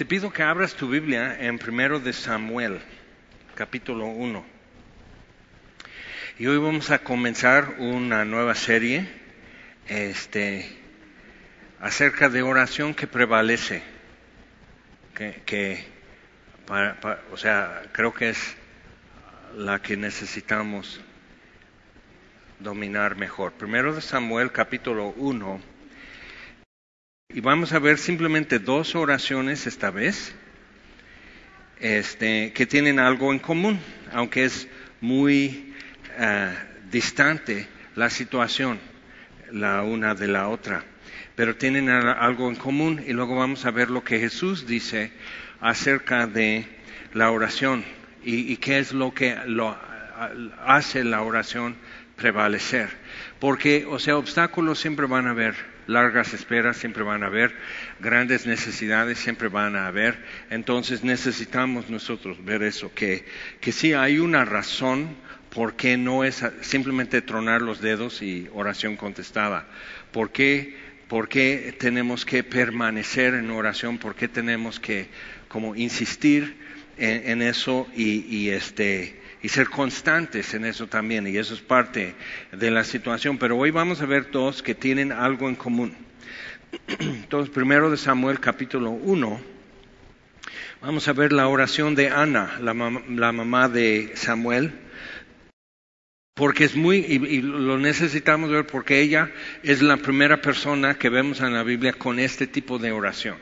Te pido que abras tu Biblia en primero de Samuel, capítulo 1. Y hoy vamos a comenzar una nueva serie este, acerca de oración que prevalece. Que, para, o sea, creo que es la que necesitamos dominar mejor. Primero de Samuel, capítulo 1 y vamos a ver simplemente dos oraciones esta vez, este, que tienen algo en común, aunque es muy uh, distante la situación la una de la otra, pero tienen algo en común y luego vamos a ver lo que Jesús dice acerca de la oración y, y qué es lo que lo, hace la oración prevalecer. Porque, o sea, obstáculos siempre van a haber largas esperas siempre van a haber, grandes necesidades siempre van a haber, entonces necesitamos nosotros ver eso, que, que sí hay una razón por qué no es simplemente tronar los dedos y oración contestada, por qué, por qué tenemos que permanecer en oración, por qué tenemos que como insistir en, en eso y, y este y ser constantes en eso también, y eso es parte de la situación. Pero hoy vamos a ver dos que tienen algo en común. Entonces, primero de Samuel capítulo 1, vamos a ver la oración de Ana, la, la mamá de Samuel, porque es muy, y, y, lo necesitamos ver porque ella es la primera persona que vemos en la Biblia con este tipo de oración.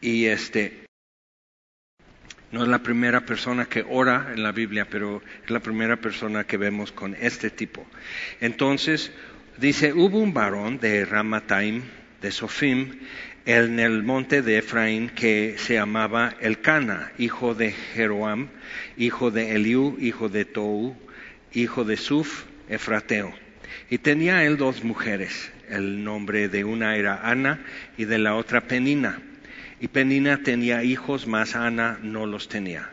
Y este, no es la primera persona que ora en la Biblia, pero es la primera persona que vemos con este tipo. Entonces, dice, hubo un varón de Ramataim, de Sofim, en el monte de Efraín, que se llamaba Elcana, hijo de Jeroam, hijo de Eliú, hijo de Tou, hijo de Suf, Efrateo. Y tenía él dos mujeres. El nombre de una era Ana y de la otra Penina. Y Penina tenía hijos, mas Ana no los tenía.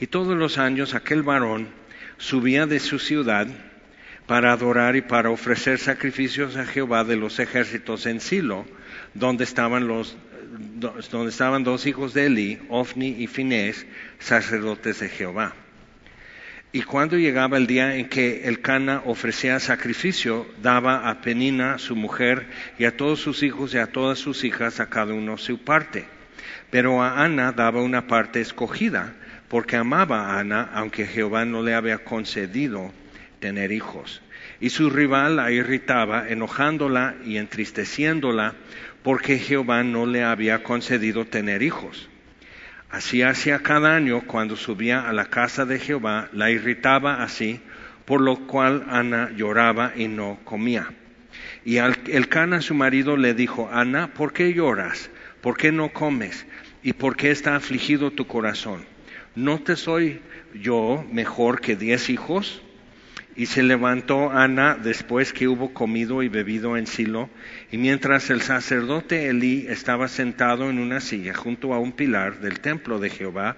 Y todos los años aquel varón subía de su ciudad para adorar y para ofrecer sacrificios a Jehová de los ejércitos en Silo, donde estaban los donde estaban dos hijos de Eli, Ofni y Finés, sacerdotes de Jehová. Y cuando llegaba el día en que el Cana ofrecía sacrificio, daba a Penina, su mujer, y a todos sus hijos y a todas sus hijas, a cada uno su parte. Pero a Ana daba una parte escogida, porque amaba a Ana, aunque Jehová no le había concedido tener hijos. Y su rival la irritaba, enojándola y entristeciéndola, porque Jehová no le había concedido tener hijos. Así hacía cada año cuando subía a la casa de Jehová, la irritaba así, por lo cual Ana lloraba y no comía. Y el Cana, su marido, le dijo, Ana, ¿por qué lloras? ¿Por qué no comes? ¿Y por qué está afligido tu corazón? ¿No te soy yo mejor que diez hijos? Y se levantó Ana después que hubo comido y bebido en Silo, y mientras el sacerdote Elí estaba sentado en una silla junto a un pilar del templo de Jehová,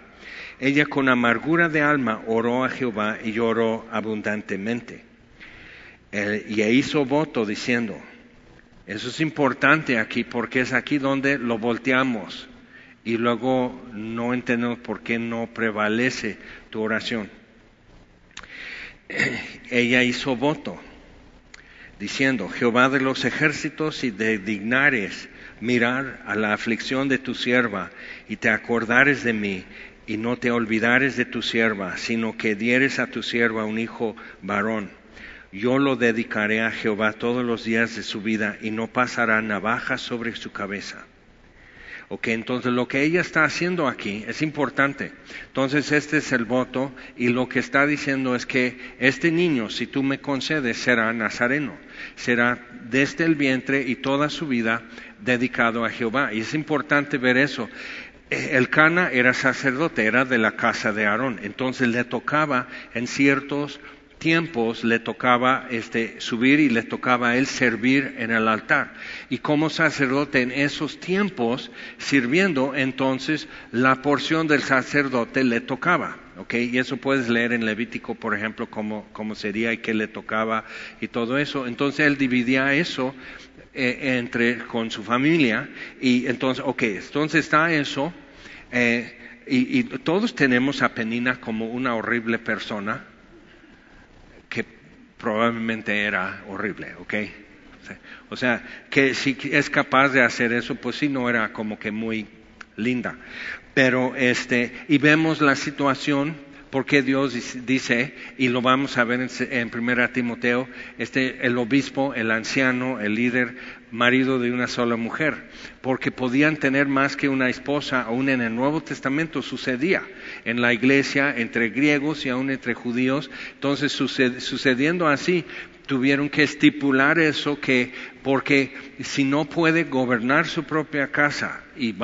ella con amargura de alma oró a Jehová y lloró abundantemente. y hizo voto diciendo, eso es importante aquí porque es aquí donde lo volteamos y luego no entendemos por qué no prevalece tu oración ella hizo voto diciendo, Jehová de los ejércitos, si te dignares mirar a la aflicción de tu sierva y te acordares de mí y no te olvidares de tu sierva, sino que dieres a tu sierva un hijo varón, yo lo dedicaré a Jehová todos los días de su vida y no pasará navaja sobre su cabeza. Ok, entonces lo que ella está haciendo aquí es importante. Entonces este es el voto y lo que está diciendo es que este niño, si tú me concedes, será nazareno, será desde el vientre y toda su vida dedicado a Jehová. Y es importante ver eso. El Cana era sacerdote, era de la casa de Aarón, entonces le tocaba en ciertos tiempos le tocaba este, subir y le tocaba a él servir en el altar. Y como sacerdote en esos tiempos, sirviendo, entonces la porción del sacerdote le tocaba. ¿okay? Y eso puedes leer en Levítico, por ejemplo, cómo, cómo sería y qué le tocaba y todo eso. Entonces él dividía eso eh, entre con su familia y entonces, ok, entonces está eso Eh, y, y todos tenemos a Penina como una horrible persona probablemente era horrible, ¿ok? O sea, que si es capaz de hacer eso, pues sí, no era como que muy linda. Pero este, y vemos la situación porque Dios dice, y lo vamos a ver en, en Primera Timoteo, este, el obispo, el anciano, el líder, marido de una sola mujer, porque podían tener más que una esposa, aún en el Nuevo Testamento sucedía en la iglesia entre griegos y aún entre judíos, entonces sucediendo así, tuvieron que estipular eso que porque si no puede gobernar su propia casa y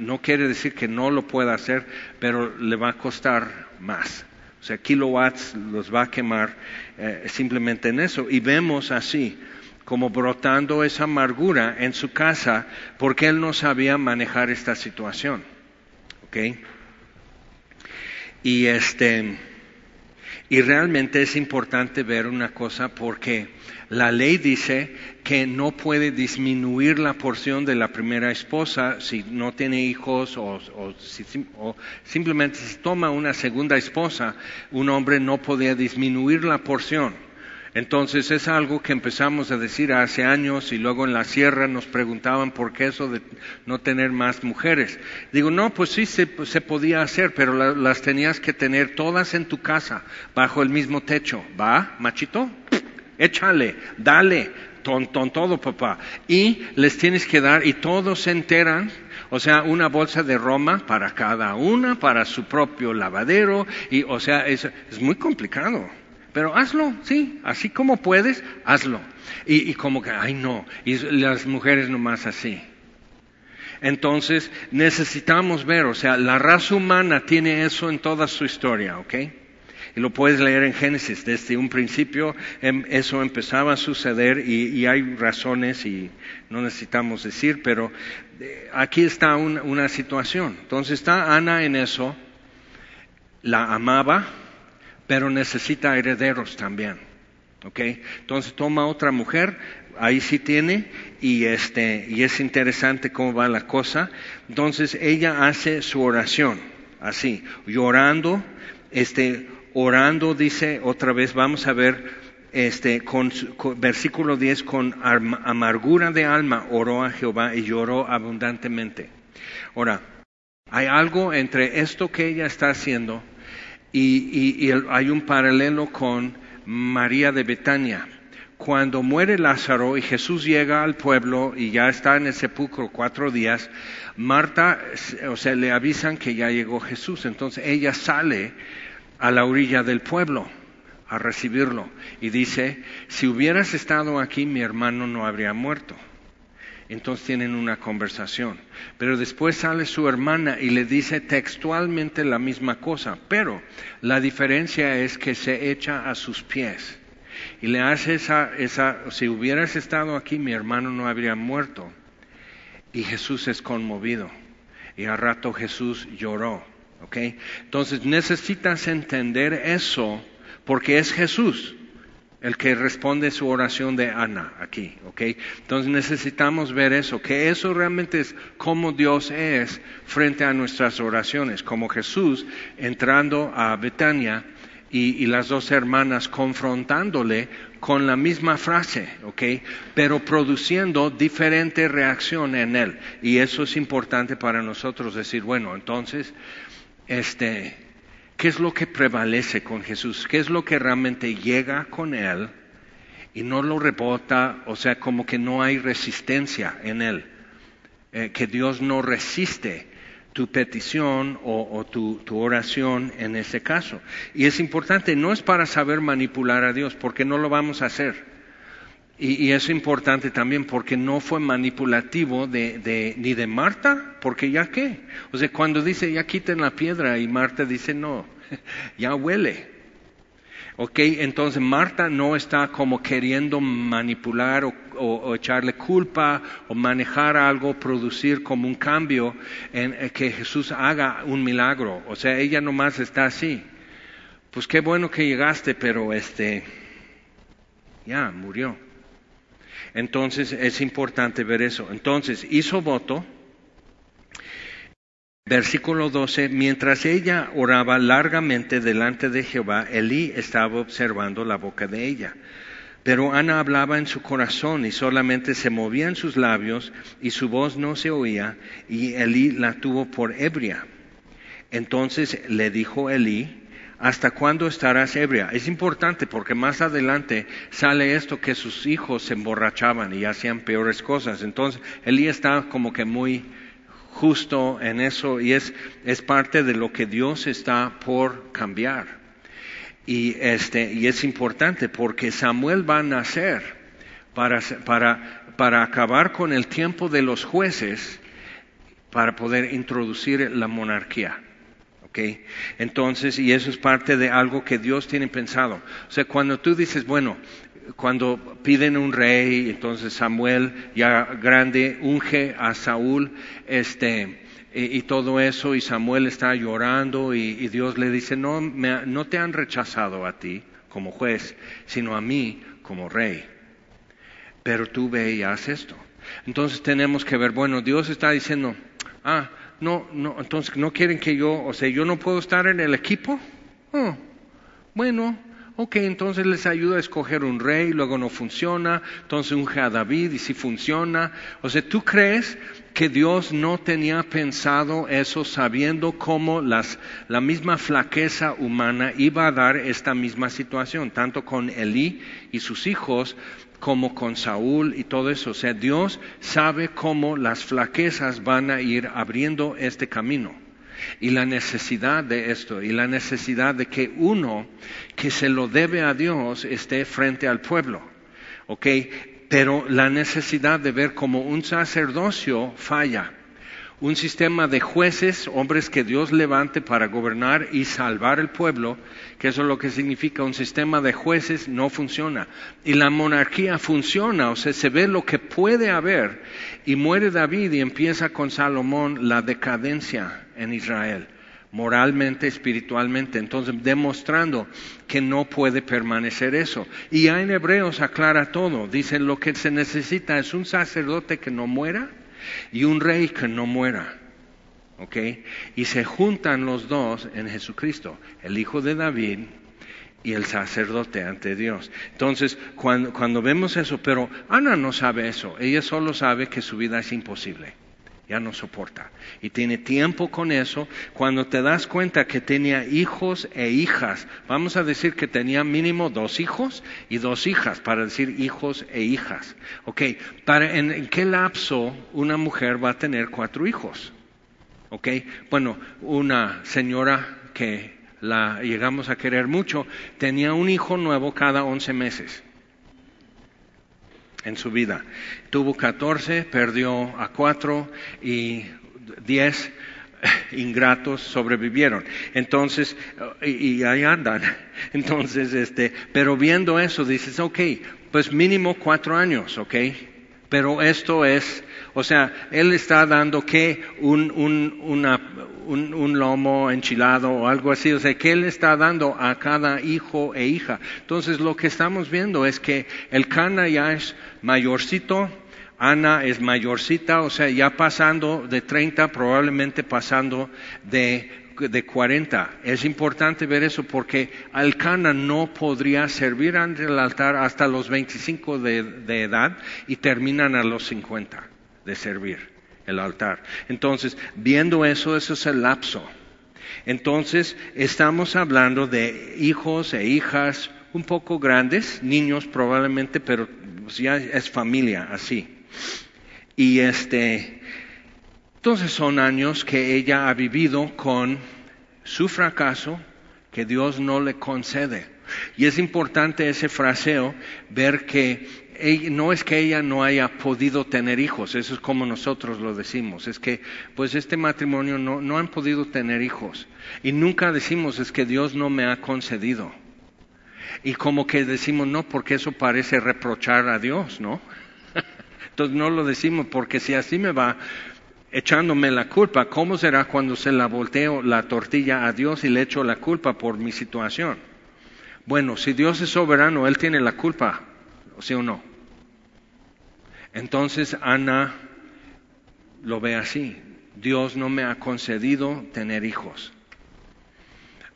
no quiere decir que no lo pueda hacer, pero le va a costar más. O sea, kilowatts los va a quemar eh, simplemente en eso. Y vemos así como brotando esa amargura en su casa porque él no sabía manejar esta situación. ¿Ok? Y este y realmente es importante ver una cosa porque la ley dice que no puede disminuir la porción de la primera esposa si no tiene hijos o, simplemente si toma una segunda esposa, un hombre no podía disminuir la porción. Entonces es algo que empezamos a decir hace años y luego en la sierra nos preguntaban por qué eso de no tener más mujeres. Digo, no, pues sí se, podía hacer, pero las tenías que tener todas en tu casa, bajo el mismo techo. ¿Va, machito? Échale, dale, ton, todo, papá. Y les tienes que dar, y todos se enteran, o sea, una bolsa de Roma para cada una, para su propio lavadero, y o sea, es, es muy complicado. Pero hazlo, sí, así como puedes, hazlo. Y, como que, ay no, y las mujeres nomás así. Entonces necesitamos ver, o sea, la raza humana tiene eso en toda su historia, ¿ok? Y lo puedes leer en Génesis, desde un principio em, eso empezaba a suceder y, hay razones y no necesitamos decir, pero eh, aquí está una situación. Entonces está Ana en eso, la amaba, pero necesita herederos también. ¿Ok? Entonces toma otra mujer, ahí sí tiene, y, este, y es interesante cómo va la cosa. Entonces ella hace su oración, así, llorando, este, orando, dice otra vez, vamos a ver, este, con, versículo 10, con amargura de alma oró a Jehová y lloró abundantemente. Ahora, hay algo entre esto que ella está haciendo y, hay un paralelo con María de Betania. Cuando muere Lázaro y Jesús llega al pueblo y ya está en el sepulcro cuatro días, Marta, o sea, le avisan que ya llegó Jesús. Entonces ella sale a la orilla del pueblo a recibirlo y dice, si hubieras estado aquí mi hermano no habría muerto. Entonces tienen una conversación. Pero después sale su hermana y le dice textualmente la misma cosa. Pero la diferencia es que se echa a sus pies. Y le hace esa, esa, si hubieras estado aquí mi hermano no habría muerto. Y Jesús es conmovido. Y a rato Jesús lloró. ¿ok? Entonces necesitas entender eso porque es Jesús el que responde su oración de Ana aquí, ¿ok? Entonces necesitamos ver eso, que eso realmente es como Dios es frente a nuestras oraciones, como Jesús entrando a Betania y, las dos hermanas confrontándole con la misma frase, ¿ok? Pero produciendo diferente reacción en él. Y eso es importante para nosotros decir, bueno, entonces, este, ¿Qué es lo que prevalece con Jesús? ¿Qué es lo que realmente llega con Él y no lo rebota? O sea, como que no hay resistencia en Él. Eh, que Dios no resiste tu petición o, tu, oración en ese caso. Y es importante, no es para saber manipular a Dios, porque no lo vamos a hacer. Y, es importante también porque no fue manipulativo de, ni de Marta, porque ya qué. O sea, cuando dice ya quiten la piedra y Marta dice no, ya huele. Ok, entonces Marta no está como queriendo manipular o, echarle culpa o manejar algo, producir como un cambio en, en que Jesús haga un milagro. O sea, ella nomás está así. Pues qué bueno que llegaste, pero este, ya murió. Entonces es importante ver eso. Entonces hizo voto Versículo 12, mientras ella oraba largamente delante de Jehová, Elí estaba observando la boca de ella. Pero Ana hablaba en su corazón y solamente se movían sus labios y su voz no se oía y Elí la tuvo por ebria. Entonces le dijo Elí, ¿hasta cuándo estarás ebria? Es importante porque más adelante sale esto que sus hijos se emborrachaban y hacían peores cosas. Entonces Elí está como que muy justo en eso y es, es parte de lo que Dios está por cambiar. Y, este, y es importante porque Samuel va a nacer para, para, para acabar con el tiempo de los jueces para poder introducir la monarquía. ¿Okay? Entonces, y eso es parte de algo que Dios tiene pensado. O sea, cuando tú dices, bueno, cuando piden un rey, entonces Samuel ya grande unge a Saúl, este, y, todo eso, y Samuel está llorando, y, Dios le dice, no, no te han rechazado a ti como juez, sino a mí como rey. Pero tú ve y haz esto. Entonces tenemos que ver, bueno, Dios está diciendo, ah, no, no, entonces no quieren que yo, o sea, yo no puedo estar en el equipo. Oh, bueno, Ok, entonces les ayuda a escoger un rey, luego no funciona, entonces a David y si funciona. O sea, ¿tú crees que Dios no tenía pensado eso sabiendo cómo las, la misma flaqueza humana iba a dar esta misma situación, tanto con Elí y sus hijos como con Saúl y todo eso? O sea, Dios sabe cómo las flaquezas van a ir abriendo este camino y la necesidad de esto y la necesidad de que uno que se lo debe a Dios esté frente al pueblo. ¿Ok? Pero la necesidad de ver como un sacerdocio falla un sistema de jueces, hombres que Dios levante para gobernar y salvar el pueblo, que eso es lo que significa un sistema de jueces, no funciona. Y la monarquía funciona, o sea, se ve lo que puede haber. Y muere David y empieza con Salomón la decadencia en Israel, moralmente, espiritualmente. Entonces, demostrando que no puede permanecer eso. Y ya en Hebreos aclara todo. Dice, lo que se necesita es un sacerdote que no muera y un rey que no muera. ¿Ok? Y se juntan los dos en Jesucristo, el hijo de David y el sacerdote ante Dios. Entonces, cuando, cuando vemos eso, pero Ana no sabe eso, ella solo sabe que su vida es imposible ya no soporta. Y tiene tiempo con eso. Cuando te das cuenta que tenía hijos e hijas, vamos a decir que tenía mínimo dos hijos y dos hijas, para decir hijos e hijas. Ok, ¿para en, qué lapso una mujer va a tener cuatro hijos? Ok, bueno, una señora que la llegamos a querer mucho, tenía un hijo nuevo cada once meses en su vida. Tuvo 14, perdió a 4 y 10 ingratos sobrevivieron. Entonces, y, ahí andan. Entonces, este, pero viendo eso dices, ok, pues mínimo cuatro años, ok. Pero esto es, o sea, él está dando que un, un, una, un, lomo enchilado o algo así, o sea, que Él está dando a cada hijo e hija. Entonces lo que estamos viendo es que el Cana ya es mayorcito, Ana es mayorcita, o sea, ya pasando de 30, probablemente pasando de, de 40. Es importante ver eso porque Alcana no podría servir ante el altar hasta los 25 de, de edad y terminan a los 50 de servir el altar. Entonces, viendo eso, eso es el lapso. Entonces, estamos hablando de hijos e hijas un poco grandes, niños probablemente, pero ya es familia así. Y este, entonces son años que ella ha vivido con su fracaso que Dios no le concede. Y es importante ese fraseo, ver que no es que ella no haya podido tener hijos, eso es como nosotros lo decimos, es que pues este matrimonio no, no han podido tener hijos. Y nunca decimos es que Dios no me ha concedido. Y como que decimos no, porque eso parece reprochar a Dios, ¿no? Entonces no lo decimos porque si así me va echándome la culpa, ¿cómo será cuando se la volteo la tortilla a Dios y le echo la culpa por mi situación? Bueno, si Dios es soberano, Él tiene la culpa ¿sí o no? Entonces Ana lo ve así. Dios no me ha concedido tener hijos.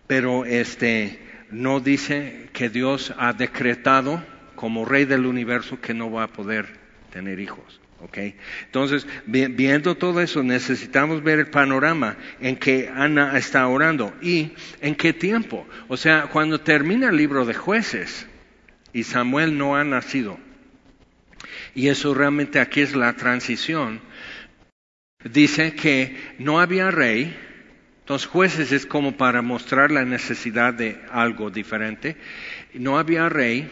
Pero este no dice que Dios ha decretado como rey del universo que no va a poder tener hijos. ¿Ok? Entonces, viendo todo eso, necesitamos ver el panorama en que Ana está orando y en qué tiempo. O sea, cuando termina el libro de jueces y Samuel no ha nacido, y eso realmente aquí es la transición, dice que no había rey, los jueces es como para mostrar la necesidad de algo diferente, no había rey,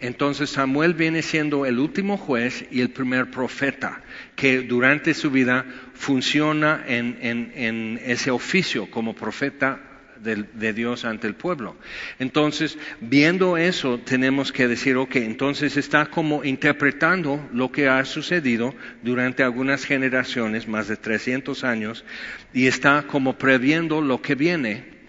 entonces Samuel viene siendo el último juez y el primer profeta que durante su vida funciona en, en ese oficio como profeta de, Dios ante el pueblo. Entonces, viendo eso, tenemos que decir, ok, entonces está como interpretando lo que ha sucedido durante algunas generaciones, más de 300 años, y está como previendo lo que viene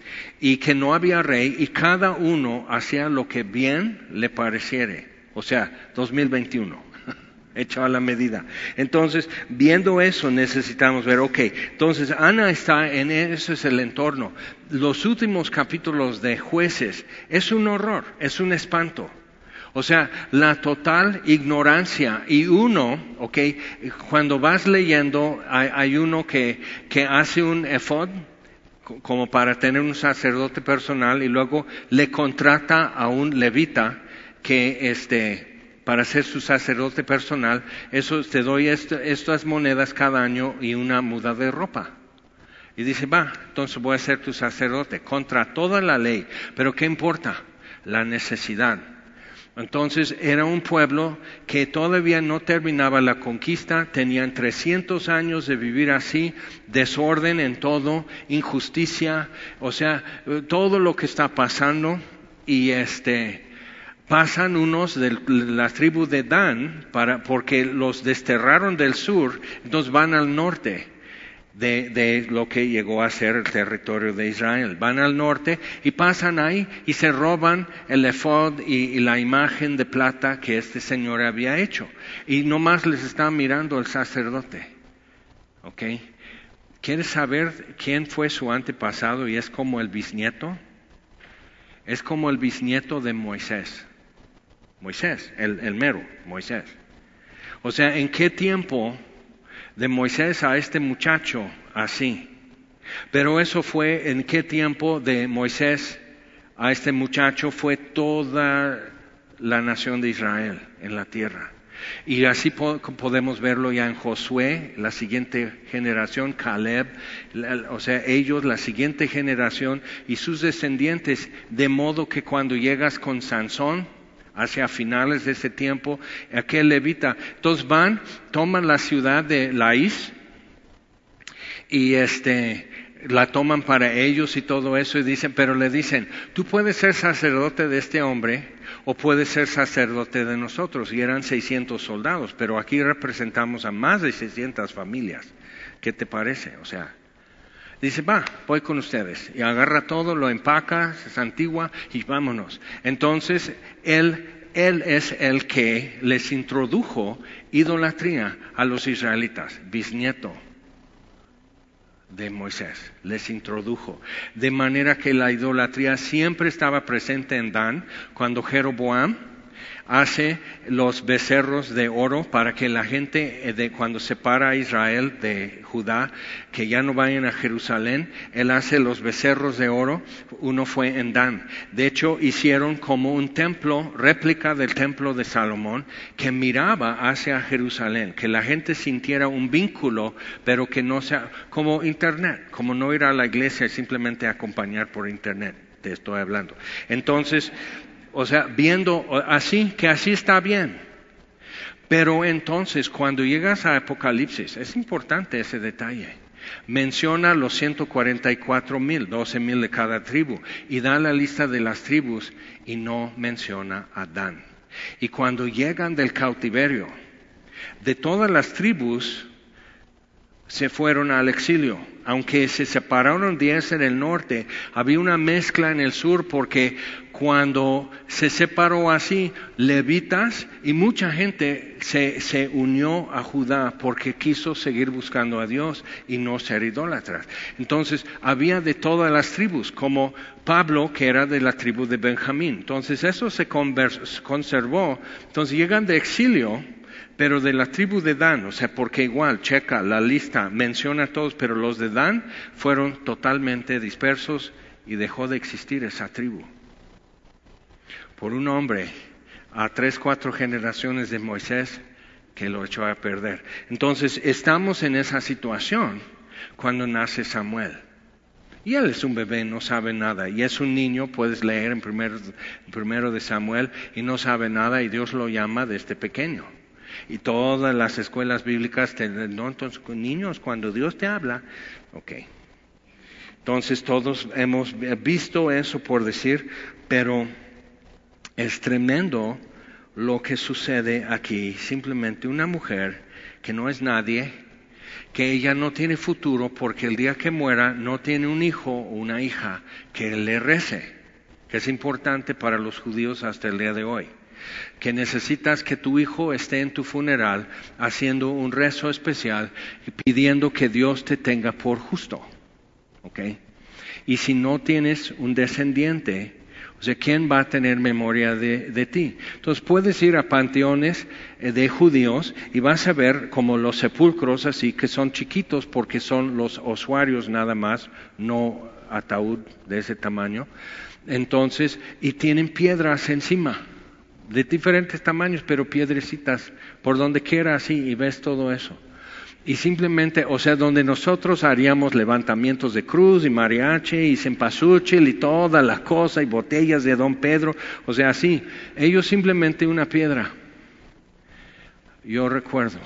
y que no había rey y cada uno hacía lo que bien le pareciere. O sea, 2021 hecho a la medida. Entonces, viendo eso, necesitamos ver, ok, entonces Ana está en ese es el entorno. Los últimos capítulos de jueces es un horror, es un espanto. O sea, la total ignorancia. Y uno, ok, cuando vas leyendo, hay, uno que, que hace un efod como para tener un sacerdote personal y luego le contrata a un levita que este para ser su sacerdote personal, eso te doy estas monedas cada año y una muda de ropa. Y dice, va, entonces voy a ser tu sacerdote, contra toda la ley. Pero ¿qué importa? La necesidad. Entonces era un pueblo que todavía no terminaba la conquista, tenían 300 años de vivir así, desorden en todo, injusticia, o sea, todo lo que está pasando. Y este pasan unos de la tribu de Dan para, porque los desterraron del sur, entonces van al norte de, lo que llegó a ser el territorio de Israel. Van al norte y pasan ahí y se roban el efod y, la imagen de plata que este señor había hecho. Y nomás les está mirando el sacerdote. ¿Ok? ¿Quieres saber quién fue su antepasado y es como el bisnieto? Es como el bisnieto de Moisés. Moisés, el, mero Moisés. O sea, ¿en qué tiempo de Moisés a este muchacho así? Pero eso fue en qué tiempo de Moisés a este muchacho fue toda la nación de Israel en la tierra. Y así podemos verlo ya en Josué, la siguiente generación, Caleb, o sea, ellos, la siguiente generación y sus descendientes, de modo que cuando llegas con Sansón, hacia finales de ese tiempo, aquel levita. Entonces van, toman la ciudad de Laís y este la toman para ellos y todo eso y dicen, pero le dicen, tú puedes ser sacerdote de este hombre o puedes ser sacerdote de nosotros. Y eran 600 soldados, pero aquí representamos a más de 600 familias. ¿Qué te parece? O sea, dice, va, voy con ustedes. Y agarra todo, lo empaca, se santigua y vámonos. Entonces, él, él es el que les introdujo idolatría a los israelitas, bisnieto de Moisés, les introdujo. De manera que la idolatría siempre estaba presente en Dan cuando Jeroboam hace los becerros de oro para que la gente eh, de cuando separa a Israel de Judá, que ya no vayan a Jerusalén, él hace los becerros de oro, uno fue en Dan. De hecho, hicieron como un templo, réplica del templo de Salomón, que miraba hacia Jerusalén, que la gente sintiera un vínculo, pero que no sea como internet, como no ir a la iglesia y simplemente acompañar por internet te estoy hablando. Entonces, o sea, viendo así, que así está bien. Pero entonces, cuando llegas a Apocalipsis, es importante ese detalle. Menciona los 144 mil, 12 mil de cada tribu, y da la lista de las tribus y no menciona a Dan. Y cuando llegan del cautiverio, de todas las tribus, se fueron al exilio. Aunque se separaron diez en el norte, había una mezcla en el sur porque cuando se separó así, levitas y mucha gente se, se, unió a Judá porque quiso seguir buscando a Dios y no ser idólatras. Entonces, había de todas las tribus, como Pablo, que era de la tribu de Benjamín. Entonces, eso se conservó. Entonces, llegan de exilio pero de la tribu de Dan, o sea, porque igual, checa, la lista menciona a todos, pero los de Dan fueron totalmente dispersos y dejó de existir esa tribu. Por un hombre a tres, cuatro generaciones de Moisés que lo echó a perder. Entonces, estamos en esa situación cuando nace Samuel. Y él es un bebé, no sabe nada. Y es un niño, puedes leer en primero, primero de Samuel, y no sabe nada, y Dios lo llama desde pequeño. Y todas las escuelas bíblicas, no, entonces, niños, cuando Dios te habla, ok. Entonces todos hemos visto eso por decir, pero es tremendo lo que sucede aquí. Simplemente una mujer que no es nadie, que ella no tiene futuro porque el día que muera no tiene un hijo o una hija que le rece, que es importante para los judíos hasta el día de hoy que necesitas que tu hijo esté en tu funeral haciendo un rezo especial y pidiendo que Dios te tenga por justo. ¿Ok? Y si no tienes un descendiente, o sea, ¿quién va a tener memoria de, ti? Entonces puedes ir a panteones eh, de judíos y vas a ver como los sepulcros así, que son chiquitos porque son los usuarios nada más, no ataúd de ese tamaño. Entonces, y tienen piedras encima de diferentes tamaños, pero piedrecitas por donde quiera así y ves todo eso. Y simplemente, o sea, donde nosotros haríamos levantamientos de cruz y mariachi y cempasúchil y todas las cosas y botellas de Don Pedro, o sea, así, ellos simplemente una piedra. Yo recuerdo.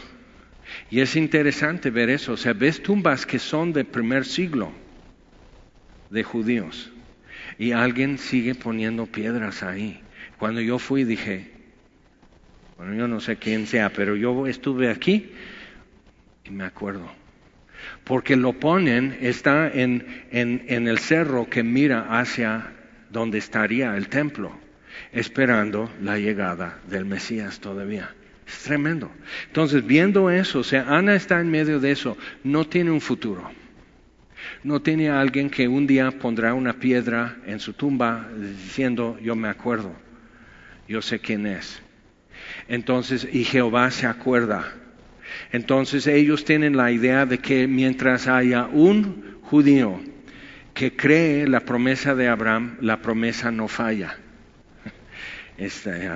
Y es interesante ver eso, o sea, ves tumbas que son del primer siglo de judíos y alguien sigue poniendo piedras ahí. Cuando yo fui dije, bueno, yo no sé quién sea, pero yo estuve aquí me acuerdo. Porque lo ponen, está en, el cerro que mira hacia donde estaría el templo, esperando la llegada del Mesías todavía. Es tremendo. Entonces, viendo eso, o sea, Ana está en medio de eso, no tiene un futuro. No tiene alguien que un día pondrá una piedra en su tumba diciendo, yo me acuerdo yo sé quién es. Entonces, y Jehová se acuerda. Entonces ellos tienen la idea de que mientras haya un judío que cree la promesa de Abraham, la promesa no falla. Este,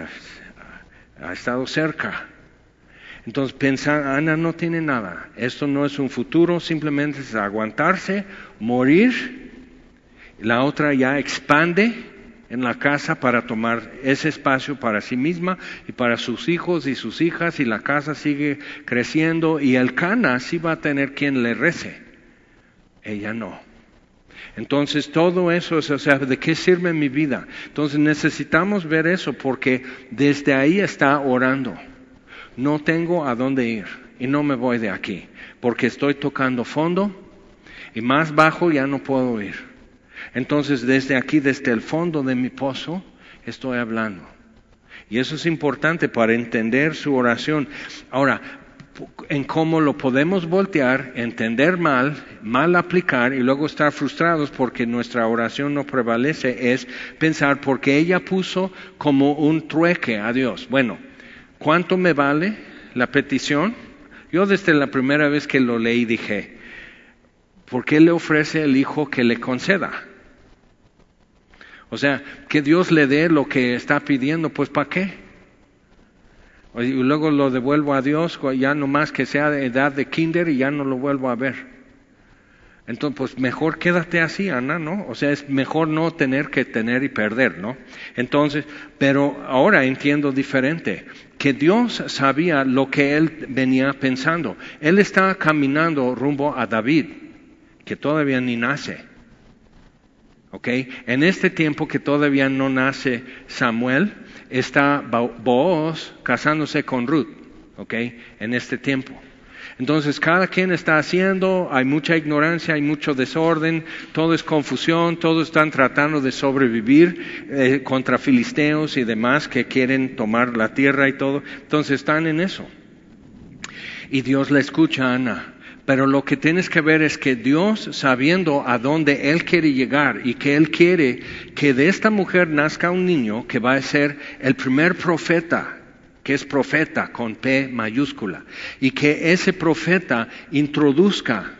ha, estado cerca. Entonces piensa, Ana no tiene nada. Esto no es un futuro, simplemente es aguantarse, morir. La otra ya expande en la casa para tomar ese espacio para sí misma y para sus hijos y sus hijas y la casa sigue creciendo y el cana sí va a tener quien le rece. Ella no. Entonces todo eso, o sea, ¿de qué sirve mi vida? Entonces necesitamos ver eso porque desde ahí está orando. No tengo a dónde ir y no me voy de aquí porque estoy tocando fondo y más bajo ya no puedo ir. Entonces, desde aquí, desde el fondo de mi pozo, estoy hablando. Y eso es importante para entender su oración. Ahora, en cómo lo podemos voltear, entender mal, mal aplicar y luego estar frustrados porque nuestra oración no prevalece, es pensar porque ella puso como un trueque a Dios. Bueno, ¿cuánto me vale la petición? Yo desde la primera vez que lo leí dije, ¿por qué le ofrece el Hijo que le conceda? O sea, que Dios le dé lo que está pidiendo, pues ¿para qué? Y luego lo devuelvo a Dios, ya no más que sea de edad de kinder y ya no lo vuelvo a ver. Entonces, pues mejor quédate así, Ana, ¿no? O sea, es mejor no tener que tener y perder, ¿no? Entonces, pero ahora entiendo diferente, que Dios sabía lo que él venía pensando. Él estaba caminando rumbo a David, que todavía ni nace. En este tiempo que todavía no nace Samuel, está Boaz casándose con Ruth, En este tiempo. Entonces cada quien está haciendo, hay mucha ignorancia, hay mucho desorden, todo es confusión, todos están tratando de sobrevivir eh, contra filisteos y demás que quieren tomar la tierra y todo. Entonces están en eso. Y Dios le escucha a Ana. Pero lo que tienes que ver es que Dios, sabiendo a dónde Él quiere llegar y que Él quiere que de esta mujer nazca un niño que va a ser el primer profeta que es profeta con P mayúscula, y que ese profeta introduzca,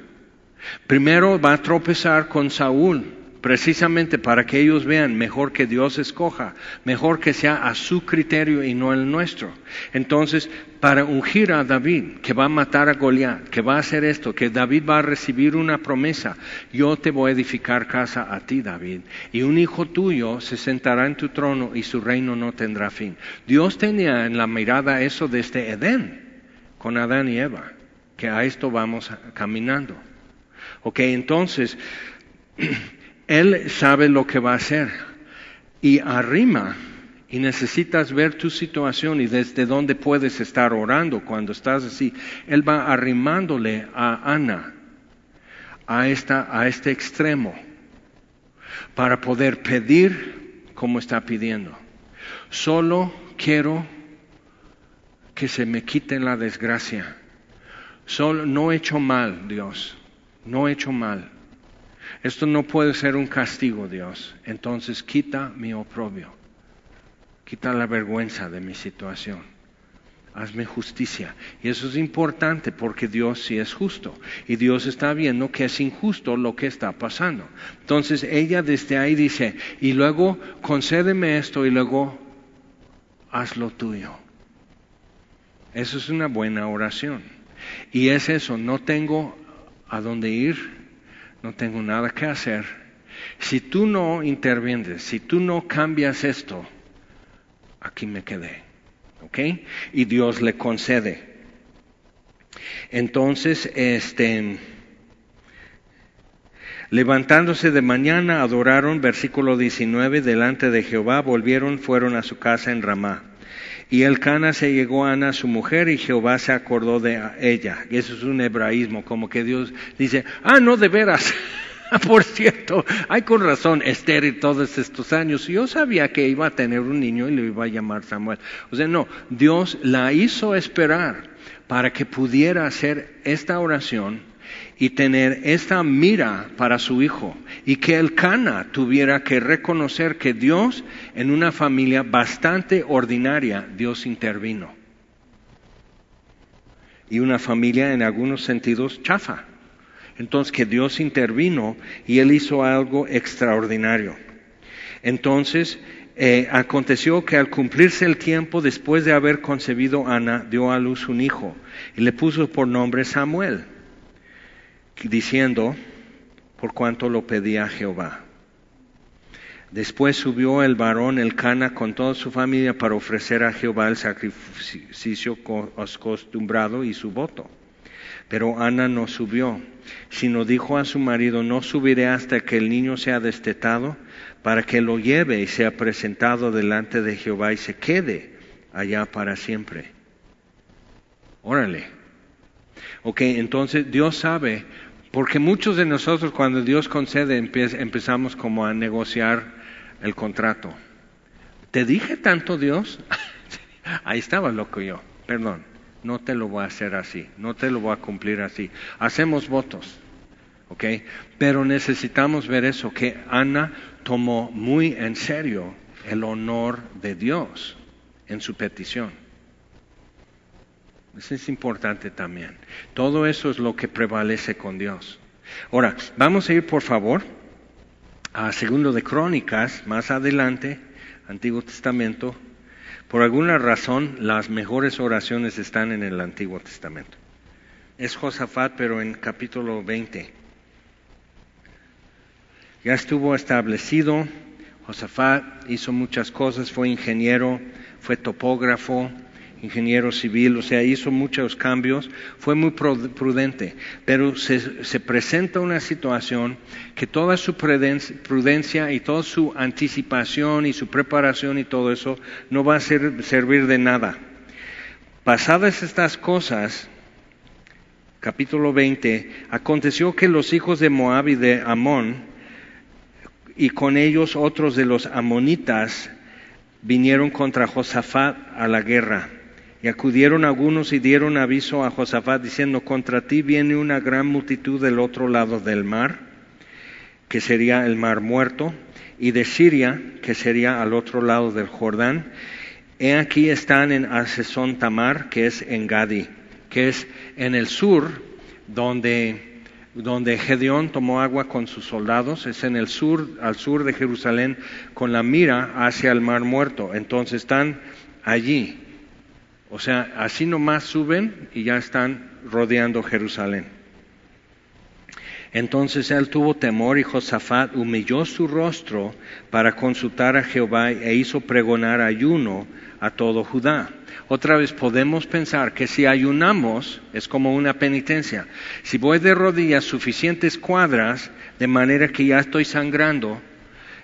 primero va a tropezar con Saúl, precisamente para que ellos vean mejor que Dios escoja, mejor que sea a su criterio y no el nuestro. Entonces, para ungir a David, que va a matar a Goliat, que va a hacer esto, que David va a recibir una promesa, yo te voy a edificar casa a ti, David, y un hijo tuyo se sentará en tu trono y su reino no tendrá fin. Dios tenía en la mirada eso desde Edén, con Adán y Eva, que a esto vamos caminando. Ok, entonces, Él sabe lo que va a hacer y arrima y necesitas ver tu situación y desde dónde puedes estar orando cuando estás así. Él va arrimándole a Ana a, esta, a este extremo para poder pedir como está pidiendo. Solo quiero que se me quite la desgracia. Solo, no he hecho mal, Dios. No he hecho mal. Esto no puede ser un castigo, Dios. Entonces quita mi oprobio. Quita la vergüenza de mi situación. Hazme justicia. Y eso es importante porque Dios sí es justo. Y Dios está viendo que es injusto lo que está pasando. Entonces ella desde ahí dice, y luego concédeme esto y luego haz lo tuyo. Eso es una buena oración. Y es eso, no tengo a dónde ir, no tengo nada que hacer. Si tú no intervienes, si tú no cambias esto, aquí me quedé. ¿Ok? Y Dios le concede. Entonces, este, levantándose de mañana, adoraron, versículo 19, delante de Jehová, volvieron, fueron a su casa en Ramá. Y el Cana se llegó a Ana, su mujer, y Jehová se acordó de ella. Eso es un hebraísmo, como que Dios dice, ah, no, de veras. Por cierto, hay con razón y todos estos años. Yo sabía que iba a tener un niño y le iba a llamar Samuel. O sea, no, Dios la hizo esperar para que pudiera hacer esta oración y tener esta mira para su hijo y que el Cana tuviera que reconocer que Dios en una familia bastante ordinaria, Dios intervino. Y una familia en algunos sentidos chafa. Entonces que Dios intervino y él hizo algo extraordinario. Entonces, eh, aconteció que al cumplirse el tiempo, después de haber concebido Ana, dio a luz un hijo y le puso por nombre Samuel diciendo, por cuanto lo pedía Jehová. Después subió el varón el Cana con toda su familia para ofrecer a Jehová el sacrificio acostumbrado y su voto. Pero Ana no subió, sino dijo a su marido, no subiré hasta que el niño sea destetado, para que lo lleve y sea presentado delante de Jehová y se quede allá para siempre. Órale. Ok, entonces Dios sabe porque muchos de nosotros cuando Dios concede empezamos como a negociar el contrato. ¿Te dije tanto Dios? Ahí estaba loco yo. Perdón, no te lo voy a hacer así, no te lo voy a cumplir así. Hacemos votos, ¿ok? Pero necesitamos ver eso, que Ana tomó muy en serio el honor de Dios en su petición. Eso es importante también. Todo eso es lo que prevalece con Dios. Ahora, vamos a ir por favor a Segundo de Crónicas, más adelante, Antiguo Testamento. Por alguna razón, las mejores oraciones están en el Antiguo Testamento. Es Josafat, pero en capítulo 20. Ya estuvo establecido. Josafat hizo muchas cosas, fue ingeniero, fue topógrafo, ingeniero civil, o sea, hizo muchos cambios, fue muy prudente, pero se, presenta una situación que toda su prudencia y toda su anticipación y su preparación y todo eso no va a servir de nada. Pasadas estas cosas, capítulo 20, aconteció que los hijos de Moab y de Amón, y con ellos otros de los amonitas, vinieron contra Josafat a la guerra. Y acudieron algunos y dieron aviso a Josafat diciendo, contra ti viene una gran multitud del otro lado del mar, que sería el mar muerto, y de Siria, que sería al otro lado del Jordán. He aquí están en Asesón Tamar, que es en Gadi que es en el sur, donde, donde Gedeón tomó agua con sus soldados, es en el sur, al sur de Jerusalén, con la mira hacia el mar muerto. Entonces están allí. O sea, así nomás suben y ya están rodeando Jerusalén. Entonces él tuvo temor y Josafat humilló su rostro para consultar a Jehová e hizo pregonar ayuno a todo Judá. Otra vez podemos pensar que si ayunamos es como una penitencia. Si voy de rodillas suficientes cuadras de manera que ya estoy sangrando,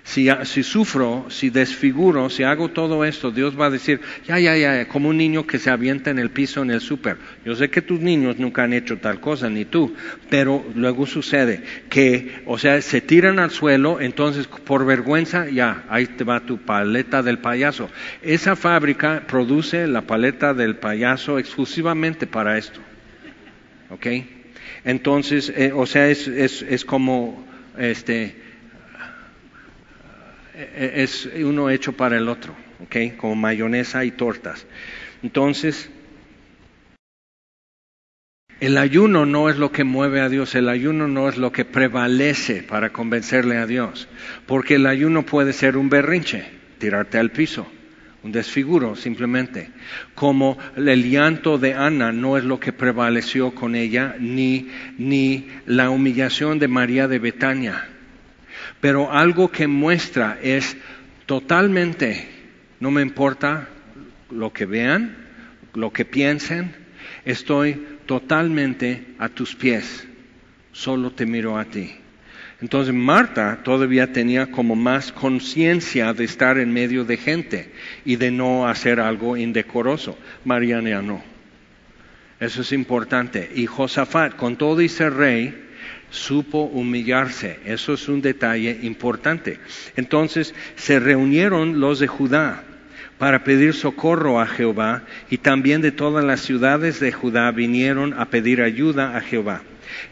si, si, sufro, si desfiguro, si hago todo esto, Dios va a decir, ya, ya, ya, como un niño que se avienta en el piso en el súper. Yo sé que tus niños nunca han hecho tal cosa, ni tú, pero luego sucede que, o sea, se tiran al suelo, entonces por vergüenza, ya, ahí te va tu paleta del payaso. Esa fábrica produce la paleta del payaso exclusivamente para esto. ¿Ok? Entonces, eh, o sea, es, es, es como, este, es uno hecho para el otro, ¿ok? Como mayonesa y tortas. Entonces, el ayuno no es lo que mueve a Dios, el ayuno no es lo que prevalece para convencerle a Dios, porque el ayuno puede ser un berrinche, tirarte al piso, un desfiguro simplemente, como el llanto de Ana no es lo que prevaleció con ella, ni, ni la humillación de María de Betania pero algo que muestra es totalmente, no me importa lo que vean, lo que piensen, estoy totalmente a tus pies, solo te miro a ti. Entonces Marta todavía tenía como más conciencia de estar en medio de gente y de no hacer algo indecoroso. Mariana no. Eso es importante. Y Josafat, con todo y ser rey, supo humillarse. Eso es un detalle importante. Entonces se reunieron los de Judá para pedir socorro a Jehová y también de todas las ciudades de Judá vinieron a pedir ayuda a Jehová.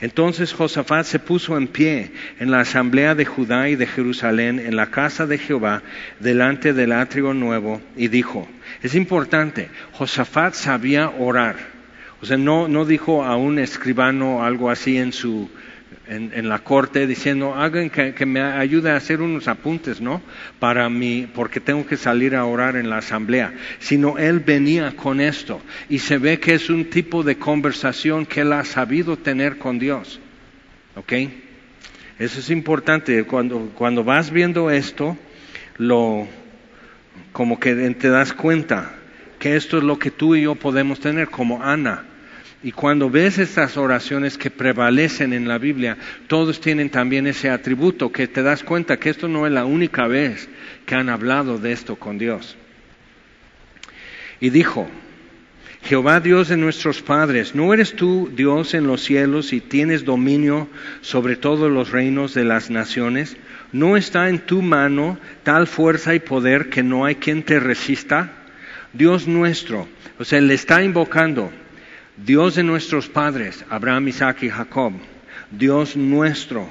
Entonces Josafat se puso en pie en la asamblea de Judá y de Jerusalén en la casa de Jehová delante del atrio nuevo y dijo, es importante, Josafat sabía orar. O sea, no, no dijo a un escribano algo así en su, en, la corte diciendo, hagan que, me ayude a hacer unos apuntes, ¿no? Para mí, porque tengo que salir a orar en la asamblea. Sino él venía con esto y se ve que es un tipo de conversación que él ha sabido tener con Dios. ¿Ok? Eso es importante. Cuando, cuando vas viendo esto, lo, como que te das cuenta que esto es lo que tú y yo podemos tener como Ana y cuando ves estas oraciones que prevalecen en la Biblia, todos tienen también ese atributo que te das cuenta que esto no es la única vez que han hablado de esto con Dios. Y dijo, Jehová Dios de nuestros padres, ¿no eres tú Dios en los cielos y tienes dominio sobre todos los reinos de las naciones? ¿No está en tu mano tal fuerza y poder que no hay quien te resista? Dios nuestro, o sea, le está invocando, Dios de nuestros padres, Abraham, Isaac y Jacob, Dios nuestro,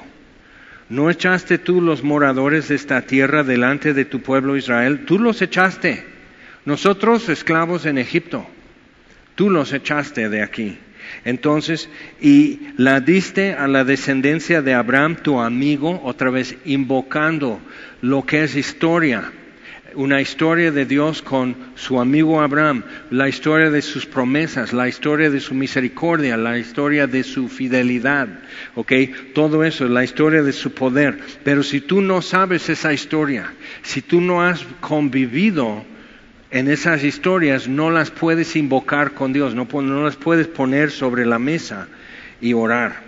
¿no echaste tú los moradores de esta tierra delante de tu pueblo Israel? Tú los echaste. Nosotros esclavos en Egipto, tú los echaste de aquí. Entonces, y la diste a la descendencia de Abraham, tu amigo, otra vez invocando lo que es historia una historia de Dios con su amigo Abraham, la historia de sus promesas, la historia de su misericordia, la historia de su fidelidad, ¿ok? Todo eso, la historia de su poder. Pero si tú no sabes esa historia, si tú no has convivido en esas historias, no las puedes invocar con Dios, no, no las puedes poner sobre la mesa y orar.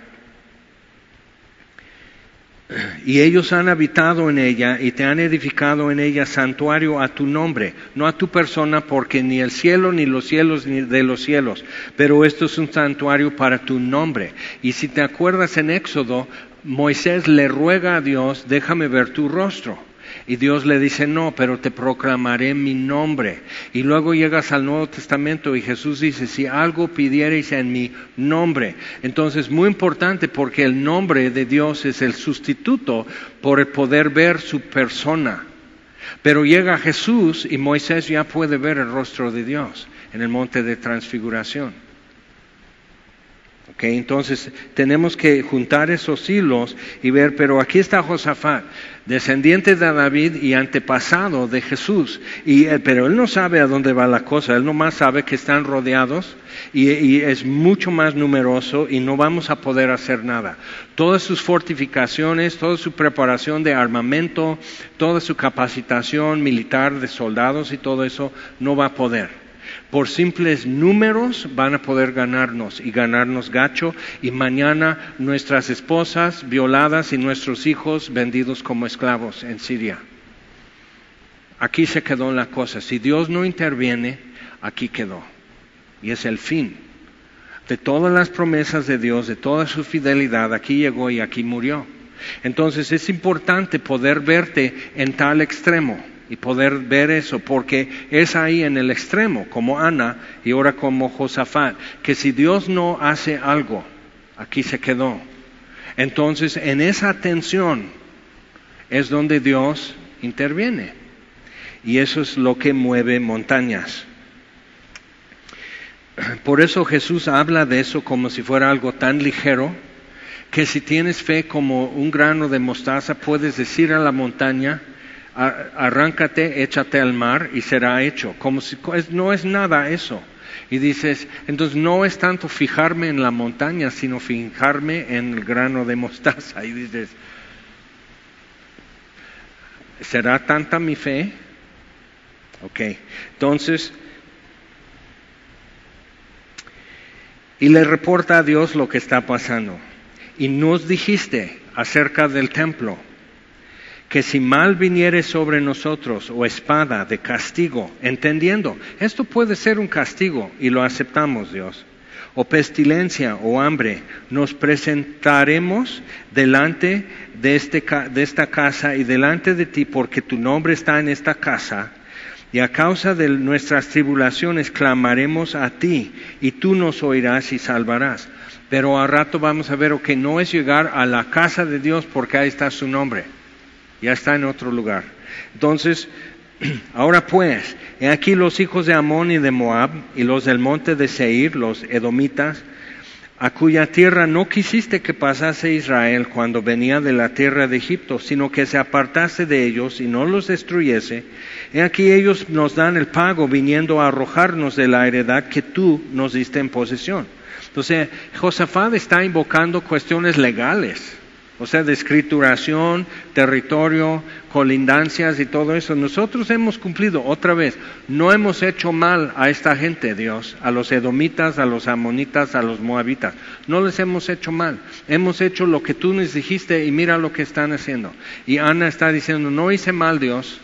Y ellos han habitado en ella y te han edificado en ella santuario a tu nombre, no a tu persona, porque ni el cielo ni los cielos ni de los cielos, pero esto es un santuario para tu nombre. Y si te acuerdas en Éxodo, Moisés le ruega a Dios, déjame ver tu rostro. Y Dios le dice, no, pero te proclamaré mi nombre. Y luego llegas al Nuevo Testamento y Jesús dice, si algo pidierais en mi nombre. Entonces, muy importante porque el nombre de Dios es el sustituto por el poder ver su persona. Pero llega Jesús y Moisés ya puede ver el rostro de Dios en el monte de transfiguración entonces tenemos que juntar esos hilos y ver, pero aquí está Josafat, descendiente de David y antepasado de Jesús, y, eh, pero él no sabe a dónde va la cosa, él nomás sabe que están rodeados y es mucho más numeroso y no vamos a poder hacer nada. Todas sus fortificaciones, toda su preparación de armamento, toda su capacitación militar de soldados y todo eso no va a poder por simples números van a poder ganarnos y ganarnos gacho y mañana nuestras esposas violadas y nuestros hijos vendidos como esclavos en Siria. Aquí se quedó la cosa. Si Dios no interviene, aquí quedó. Y es el fin de todas las promesas de Dios, de toda su fidelidad. Aquí llegó y aquí murió. Entonces es importante poder verte en tal extremo y poder ver eso, porque es ahí en el extremo, como Ana y ahora como Josafat, que si Dios no hace algo, aquí se quedó. Entonces, en esa tensión es donde Dios interviene. Y eso es lo que mueve montañas. Por eso Jesús habla de eso como si fuera algo tan ligero que si tienes fe como un grano de mostaza, puedes decir a la montaña, arráncate, échate al mar y será hecho. Como si no es nada eso. Y dices, entonces no es tanto fijarme en la montaña, sino fijarme en el grano de mostaza. Y dices, ¿será tanta mi fe? Ok, entonces, y le reporta a Dios lo que está pasando. Y nos dijiste acerca del templo que si mal viniere sobre nosotros o espada de castigo, entendiendo, esto puede ser un castigo y lo aceptamos Dios, o pestilencia o hambre, nos presentaremos delante de, este, de esta casa y delante de ti porque tu nombre está en esta casa. Y a causa de nuestras tribulaciones clamaremos a ti y tú nos oirás y salvarás. Pero a rato vamos a ver que no es llegar a la casa de Dios porque ahí está su nombre ya está en otro lugar. Entonces, ahora pues, he aquí los hijos de Amón y de Moab y los del monte de Seir, los edomitas, a cuya tierra no quisiste que pasase Israel cuando venía de la tierra de Egipto, sino que se apartase de ellos y no los destruyese. He aquí ellos nos dan el pago viniendo a arrojarnos de la heredad que tú nos diste en posesión. Entonces, Josafat está invocando cuestiones legales o sea, de escrituración, territorio, colindancias y todo eso. Nosotros hemos cumplido, otra vez, no hemos hecho mal a esta gente, Dios, a los edomitas, a los amonitas, a los moabitas. No les hemos hecho mal. Hemos hecho lo que tú nos dijiste y mira lo que están haciendo. Y Ana está diciendo, no hice mal, Dios.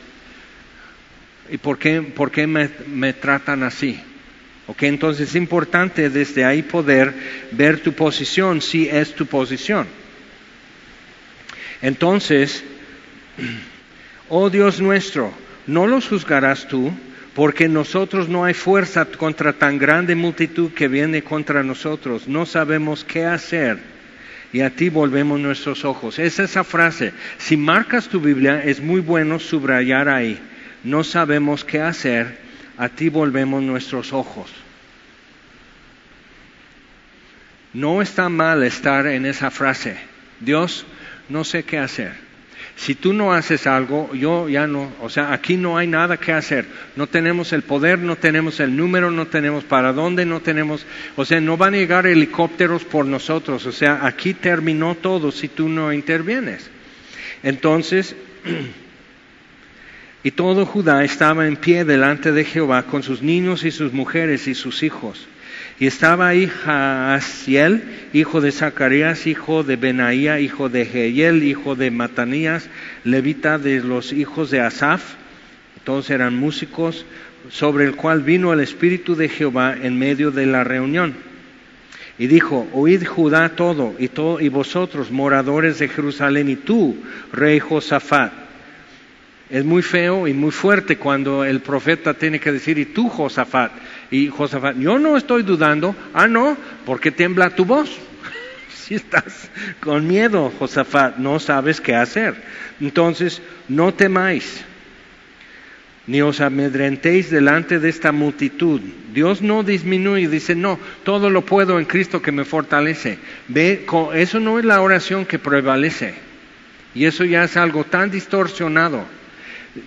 ¿Y por qué, por qué me, tratan así? Ok, entonces es importante desde ahí poder ver tu posición, si es tu posición. Entonces, oh Dios nuestro, no los juzgarás tú, porque nosotros no hay fuerza contra tan grande multitud que viene contra nosotros. No sabemos qué hacer y a ti volvemos nuestros ojos. Es esa frase. Si marcas tu Biblia, es muy bueno subrayar ahí. No sabemos qué hacer, a ti volvemos nuestros ojos. No está mal estar en esa frase. Dios, no sé qué hacer. Si tú no haces algo, yo ya no, o sea, aquí no hay nada que hacer. No tenemos el poder, no tenemos el número, no tenemos para dónde, no tenemos, o sea, no van a llegar helicópteros por nosotros. O sea, aquí terminó todo si tú no intervienes. Entonces, y todo Judá estaba en pie delante de Jehová con sus niños y sus mujeres y sus hijos. Y estaba ahí Jaasiel, hijo de Zacarías, hijo de Benaía, hijo de Jehiel, hijo de Matanías, levita de los hijos de Asaf, todos eran músicos, sobre el cual vino el Espíritu de Jehová en medio de la reunión. Y dijo, oíd Judá todo, y, todo, y vosotros, moradores de Jerusalén, y tú, rey Josafat. Es muy feo y muy fuerte cuando el profeta tiene que decir, y tú, Josafat. Y Josafat, yo no estoy dudando. Ah, no, porque tiembla tu voz. si estás con miedo, Josafat, no sabes qué hacer. Entonces, no temáis ni os amedrentéis delante de esta multitud. Dios no disminuye, dice, no, todo lo puedo en Cristo que me fortalece. Ve, eso no es la oración que prevalece. Y eso ya es algo tan distorsionado.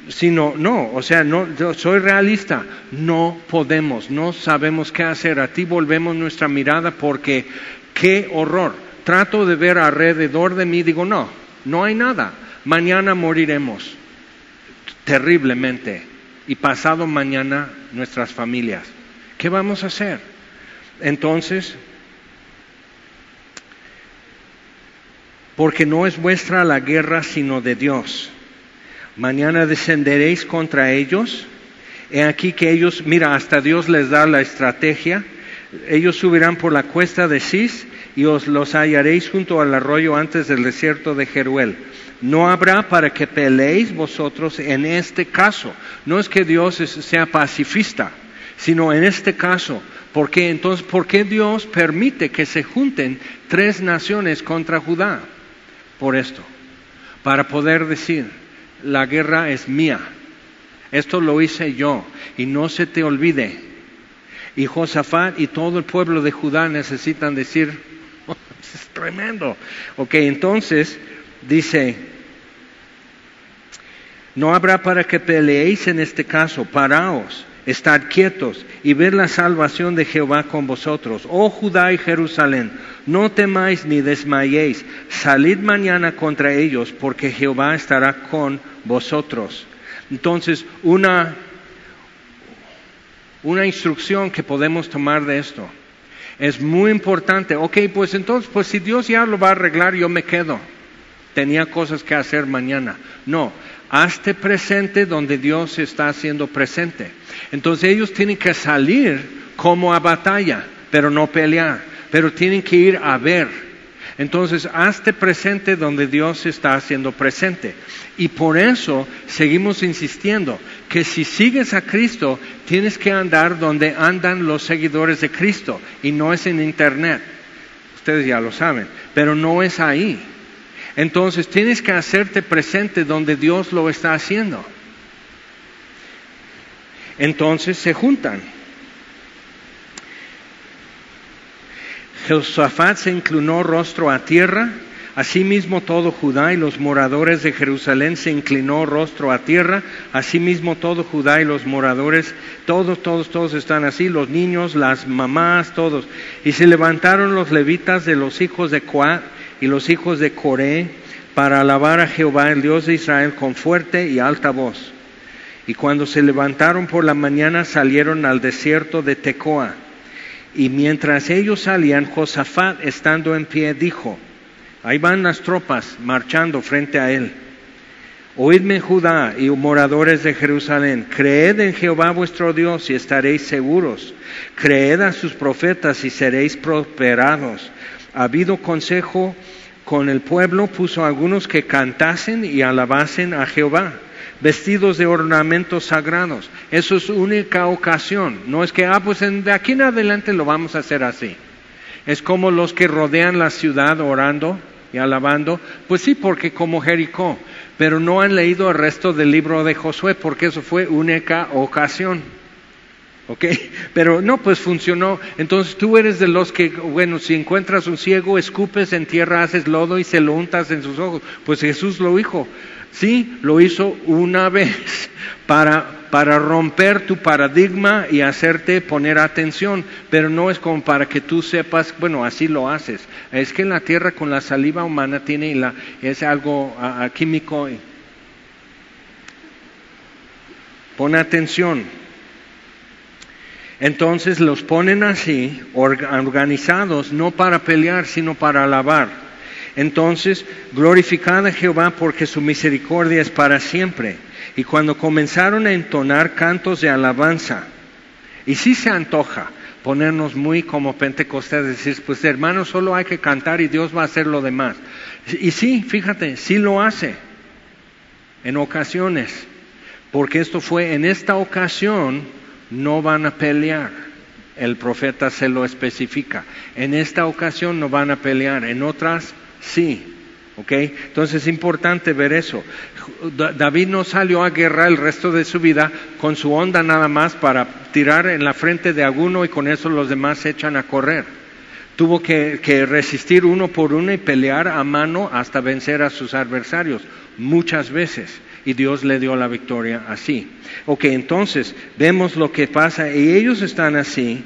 Sino, no, o sea, no, yo soy realista, no podemos, no sabemos qué hacer. A ti volvemos nuestra mirada porque qué horror. Trato de ver alrededor de mí, digo, no, no hay nada. Mañana moriremos terriblemente y pasado mañana nuestras familias. ¿Qué vamos a hacer? Entonces, porque no es vuestra la guerra sino de Dios. Mañana descenderéis contra ellos. He aquí que ellos, mira, hasta Dios les da la estrategia. Ellos subirán por la cuesta de Cis y os los hallaréis junto al arroyo antes del desierto de Jeruel no habrá para que peleéis vosotros en este caso. No es que Dios sea pacifista, sino en este caso. ¿Por qué? Entonces, ¿por qué Dios permite que se junten tres naciones contra Judá? Por esto, para poder decir, la guerra es mía. Esto lo hice yo y no se te olvide. Y Josafat y todo el pueblo de Judá necesitan decir, oh, es tremendo. Ok, entonces dice, no habrá para que peleéis en este caso, paraos, estad quietos y ver la salvación de Jehová con vosotros. Oh Judá y Jerusalén, no temáis ni desmayéis, salid mañana contra ellos, porque Jehová estará con vosotros. Entonces, una, una instrucción que podemos tomar de esto es muy importante. Ok, pues entonces, pues si Dios ya lo va a arreglar, yo me quedo tenía cosas que hacer mañana. No, hazte presente donde Dios está haciendo presente. Entonces ellos tienen que salir como a batalla, pero no pelear, pero tienen que ir a ver. Entonces, hazte presente donde Dios está haciendo presente. Y por eso seguimos insistiendo que si sigues a Cristo, tienes que andar donde andan los seguidores de Cristo. Y no es en Internet. Ustedes ya lo saben. Pero no es ahí. Entonces tienes que hacerte presente donde Dios lo está haciendo. Entonces se juntan. Josafat se inclinó rostro a tierra, asimismo todo Judá y los moradores de Jerusalén se inclinó rostro a tierra, asimismo todo Judá y los moradores, todos, todos, todos están así, los niños, las mamás, todos. Y se levantaron los levitas de los hijos de Coat y los hijos de Coré para alabar a Jehová, el Dios de Israel, con fuerte y alta voz. Y cuando se levantaron por la mañana salieron al desierto de Tecoa. Y mientras ellos salían, Josafat, estando en pie, dijo, ahí van las tropas marchando frente a él. Oídme Judá y moradores de Jerusalén, creed en Jehová vuestro Dios y estaréis seguros. Creed a sus profetas y seréis prosperados. Ha habido consejo con el pueblo, puso algunos que cantasen y alabasen a Jehová, vestidos de ornamentos sagrados. Eso es única ocasión. No es que, ah, pues de aquí en adelante lo vamos a hacer así. Es como los que rodean la ciudad orando y alabando. Pues sí, porque como Jericó, pero no han leído el resto del libro de Josué, porque eso fue única ocasión. ¿Ok? Pero no, pues funcionó. Entonces tú eres de los que, bueno, si encuentras un ciego, escupes en tierra, haces lodo y se lo untas en sus ojos. Pues Jesús lo hizo. Sí, lo hizo una vez para, para romper tu paradigma y hacerte poner atención, pero no es como para que tú sepas, bueno, así lo haces. Es que en la tierra con la saliva humana tiene la, es algo químico. Pon atención. Entonces los ponen así, organizados, no para pelear, sino para alabar. Entonces, glorificad a Jehová porque su misericordia es para siempre. Y cuando comenzaron a entonar cantos de alabanza, y si se antoja ponernos muy como Pentecostés, decir, pues hermanos, solo hay que cantar y Dios va a hacer lo demás. Y sí, fíjate, sí lo hace en ocasiones, porque esto fue en esta ocasión no van a pelear. El profeta se lo especifica. En esta ocasión no van a pelear, en otras sí. ¿Ok? Entonces es importante ver eso. David no salió a guerra el resto de su vida con su onda nada más para tirar en la frente de alguno y con eso los demás se echan a correr. Tuvo que resistir uno por uno y pelear a mano hasta vencer a sus adversarios muchas veces y Dios le dio la victoria así. Ok, entonces vemos lo que pasa y ellos están así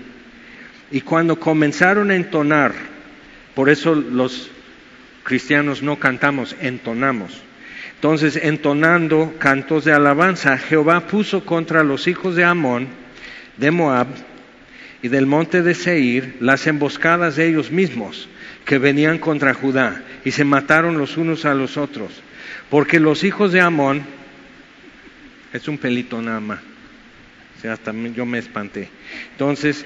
y cuando comenzaron a entonar, por eso los cristianos no cantamos, entonamos. Entonces, entonando cantos de alabanza, Jehová puso contra los hijos de Amón, de Moab y del monte de Seir las emboscadas de ellos mismos que venían contra Judá y se mataron los unos a los otros. Porque los hijos de Amón, es un pelito nada más, o sea, también yo me espanté. Entonces,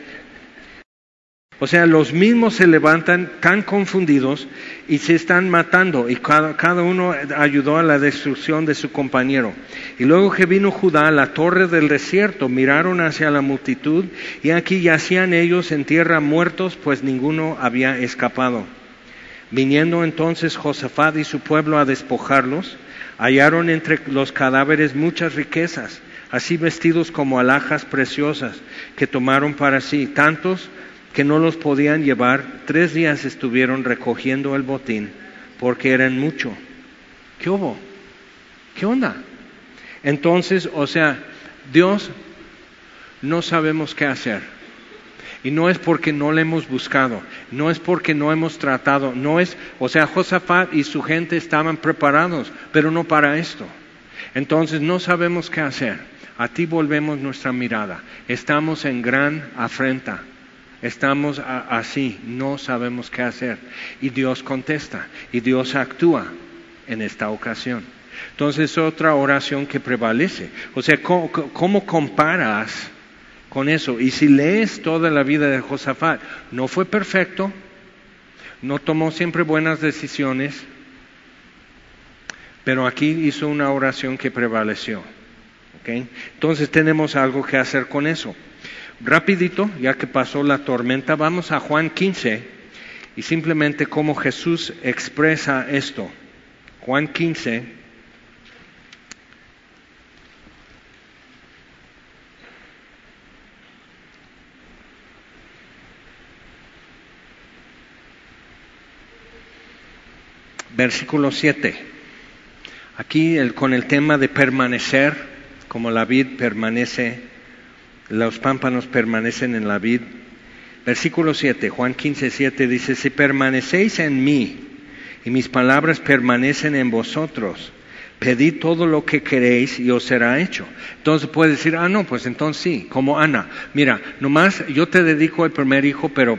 o sea, los mismos se levantan tan confundidos y se están matando y cada, cada, uno ayudó a la destrucción de su compañero. Y luego que vino Judá a la torre del desierto, miraron hacia la multitud y aquí yacían ellos en tierra muertos, pues ninguno había escapado. Viniendo entonces Josafat y su pueblo a despojarlos, hallaron entre los cadáveres muchas riquezas, así vestidos como alhajas preciosas, que tomaron para sí, tantos que no los podían llevar. Tres días estuvieron recogiendo el botín, porque eran mucho. ¿Qué hubo? ¿Qué onda? Entonces, o sea, Dios no sabemos qué hacer. Y no es porque no le hemos buscado, no es porque no hemos tratado, no es, o sea, Josafat y su gente estaban preparados, pero no para esto. Entonces no sabemos qué hacer. A ti volvemos nuestra mirada. Estamos en gran afrenta. Estamos así, no sabemos qué hacer. Y Dios contesta, y Dios actúa en esta ocasión. Entonces, otra oración que prevalece. O sea, cómo comparas con eso. Y si lees toda la vida de Josafat, no fue perfecto, no tomó siempre buenas decisiones, pero aquí hizo una oración que prevaleció. Entonces tenemos algo que hacer con eso. Rapidito, ya que pasó la tormenta, vamos a Juan 15 y simplemente cómo Jesús expresa esto. Juan 15. Versículo 7. Aquí con el tema de permanecer, como la vid permanece, los pámpanos permanecen en la vid. Versículo 7, Juan 15, 7 dice, si permanecéis en mí y mis palabras permanecen en vosotros, pedid todo lo que queréis y os será hecho. Entonces puede decir, ah, no, pues entonces sí, como Ana, mira, nomás yo te dedico al primer hijo, pero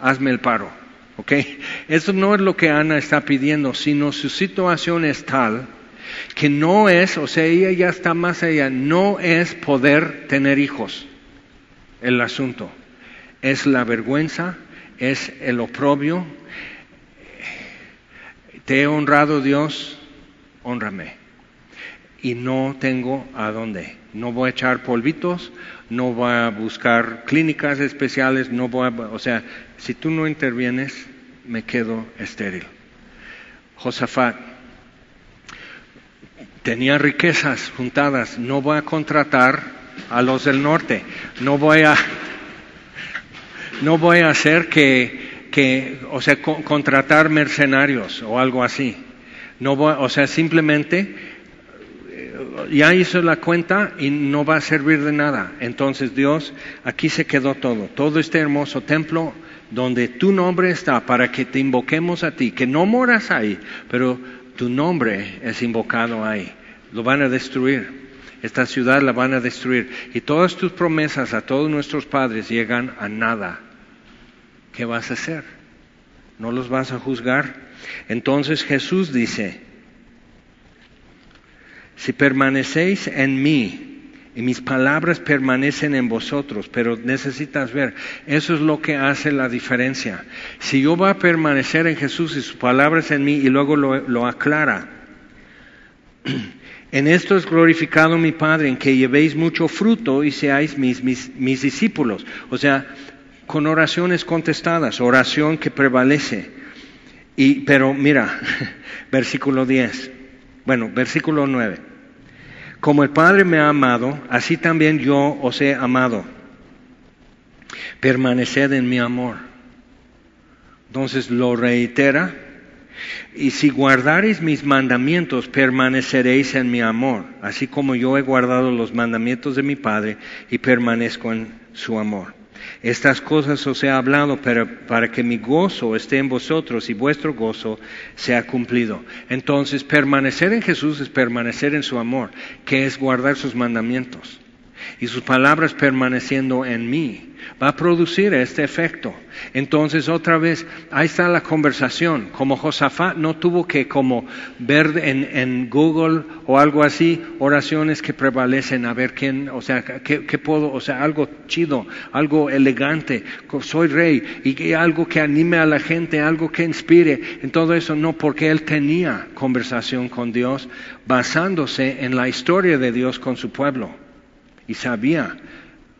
hazme el paro. ¿Ok? Eso no es lo que Ana está pidiendo, sino su situación es tal que no es, o sea, ella ya está más allá, no es poder tener hijos el asunto. Es la vergüenza, es el oprobio. Te he honrado Dios, honrame. Y no tengo a dónde. No voy a echar polvitos, no voy a buscar clínicas especiales, no voy a, o sea, si tú no intervienes, me quedo estéril. Josafat tenía riquezas juntadas, no voy a contratar a los del norte, no voy a, no voy a hacer que, que o sea, contratar mercenarios o algo así. No o sea, simplemente eh, ya hizo la cuenta y no va a servir de nada. Entonces Dios, aquí se quedó todo. Todo este hermoso templo donde tu nombre está para que te invoquemos a ti, que no moras ahí, pero tu nombre es invocado ahí. Lo van a destruir. esta ciudad la van a destruir. Y todas tus promesas a todos nuestros padres llegan a nada. ¿Qué vas a hacer? ¿No los vas a juzgar? Entonces Jesús dice, si permanecéis en mí y mis palabras permanecen en vosotros, pero necesitas ver, eso es lo que hace la diferencia. Si yo voy a permanecer en Jesús y sus palabras en mí y luego lo, aclara, en esto es glorificado mi Padre, en que llevéis mucho fruto y seáis mis, discípulos. O sea, con oraciones contestadas, oración que prevalece. Y, pero mira, versículo 10, bueno, versículo 9. Como el Padre me ha amado, así también yo os he amado. Permaneced en mi amor. Entonces lo reitera. Y si guardareis mis mandamientos, permaneceréis en mi amor, así como yo he guardado los mandamientos de mi Padre y permanezco en su amor. Estas cosas os he hablado para, que mi gozo esté en vosotros y vuestro gozo sea cumplido. Entonces, permanecer en Jesús es permanecer en su amor, que es guardar sus mandamientos y sus palabras permaneciendo en mí va a producir este efecto. Entonces, otra vez, ahí está la conversación. Como Josafat no tuvo que como ver en, Google o algo así oraciones que prevalecen, a ver quién, o sea, qué, puedo, o sea, algo chido, algo elegante, soy rey, y algo que anime a la gente, algo que inspire, en todo eso no, porque él tenía conversación con Dios basándose en la historia de Dios con su pueblo y sabía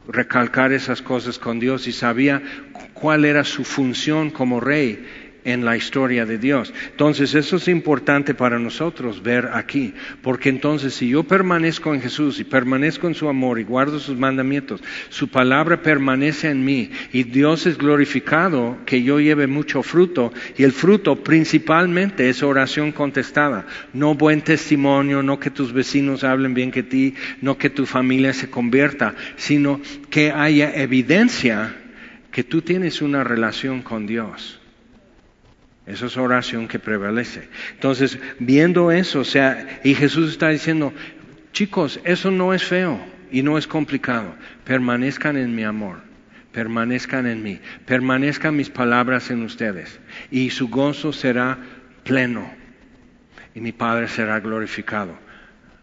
recalcar esas cosas con Dios y sabía cuál era su función como rey en la historia de Dios. Entonces eso es importante para nosotros ver aquí, porque entonces si yo permanezco en Jesús y permanezco en su amor y guardo sus mandamientos, su palabra permanece en mí y Dios es glorificado que yo lleve mucho fruto y el fruto principalmente es oración contestada, no buen testimonio, no que tus vecinos hablen bien que ti, no que tu familia se convierta, sino que haya evidencia que tú tienes una relación con Dios. Esa es oración que prevalece. Entonces, viendo eso, o sea, y Jesús está diciendo, chicos, eso no es feo y no es complicado. Permanezcan en mi amor, permanezcan en mí, permanezcan mis palabras en ustedes y su gozo será pleno y mi Padre será glorificado.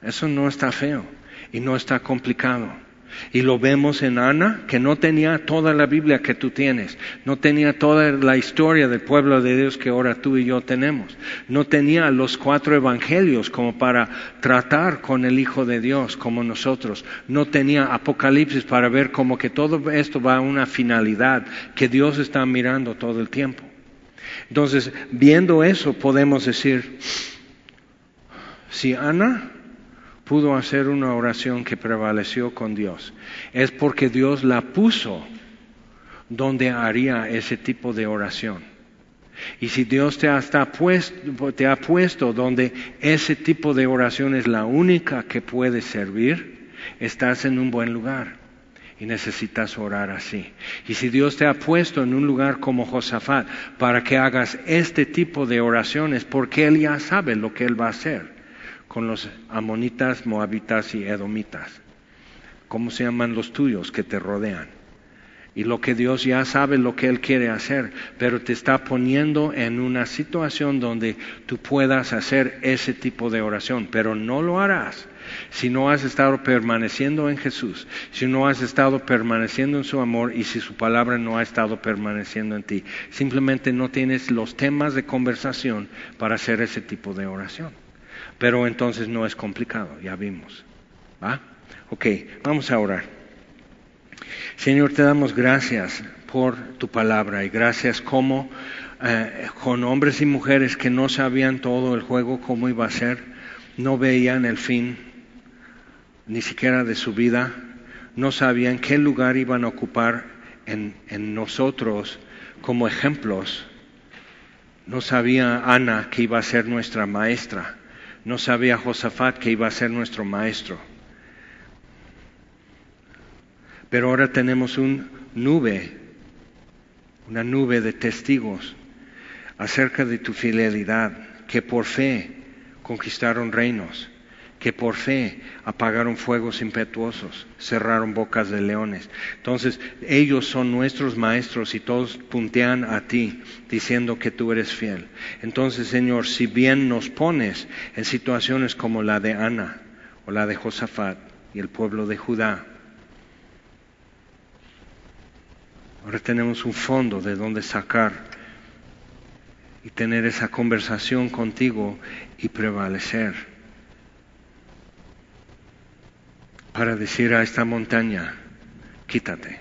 Eso no está feo y no está complicado. Y lo vemos en Ana, que no tenía toda la Biblia que tú tienes, no tenía toda la historia del pueblo de Dios que ahora tú y yo tenemos, no tenía los cuatro evangelios como para tratar con el Hijo de Dios como nosotros, no tenía Apocalipsis para ver como que todo esto va a una finalidad que Dios está mirando todo el tiempo. Entonces, viendo eso, podemos decir, si Ana pudo hacer una oración que prevaleció con Dios. Es porque Dios la puso donde haría ese tipo de oración. Y si Dios te te ha puesto donde ese tipo de oración es la única que puede servir, estás en un buen lugar y necesitas orar así. Y si Dios te ha puesto en un lugar como Josafat para que hagas este tipo de oraciones, porque Él ya sabe lo que Él va a hacer con los amonitas, moabitas y edomitas. ¿Cómo se llaman los tuyos que te rodean? Y lo que Dios ya sabe lo que Él quiere hacer, pero te está poniendo en una situación donde tú puedas hacer ese tipo de oración, pero no lo harás si no has estado permaneciendo en Jesús, si no has estado permaneciendo en su amor y si su palabra no ha estado permaneciendo en ti. Simplemente no tienes los temas de conversación para hacer ese tipo de oración. Pero entonces no es complicado, ya vimos. ¿Va? Ok, vamos a orar. Señor, te damos gracias por tu palabra y gracias como eh, con hombres y mujeres que no sabían todo el juego, cómo iba a ser, no veían el fin ni siquiera de su vida, no sabían qué lugar iban a ocupar en, en nosotros como ejemplos. No sabía Ana que iba a ser nuestra maestra no sabía Josafat que iba a ser nuestro maestro. Pero ahora tenemos una nube, una nube de testigos acerca de tu fidelidad, que por fe conquistaron reinos, que por fe apagaron fuegos impetuosos, cerraron bocas de leones. Entonces, ellos son nuestros maestros y todos puntean a ti diciendo que tú eres fiel. Entonces, Señor, si bien nos pones en situaciones como la de Ana o la de Josafat y el pueblo de Judá, ahora tenemos un fondo de donde sacar y tener esa conversación contigo y prevalecer. Para decir a esta montaña, quítate,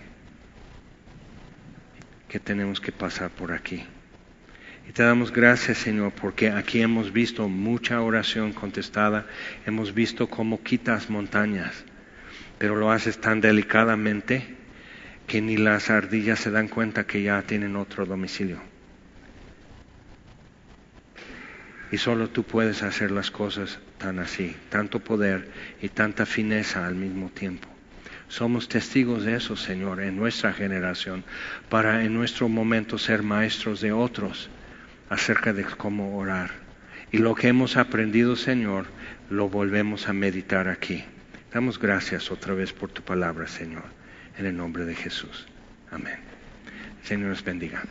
que tenemos que pasar por aquí. Y te damos gracias, Señor, porque aquí hemos visto mucha oración contestada, hemos visto cómo quitas montañas, pero lo haces tan delicadamente que ni las ardillas se dan cuenta que ya tienen otro domicilio. Y solo tú puedes hacer las cosas tan así, tanto poder y tanta fineza al mismo tiempo. Somos testigos de eso, Señor, en nuestra generación, para en nuestro momento ser maestros de otros acerca de cómo orar. Y lo que hemos aprendido, Señor, lo volvemos a meditar aquí. Damos gracias otra vez por tu palabra, Señor, en el nombre de Jesús. Amén. Señor nos bendiga.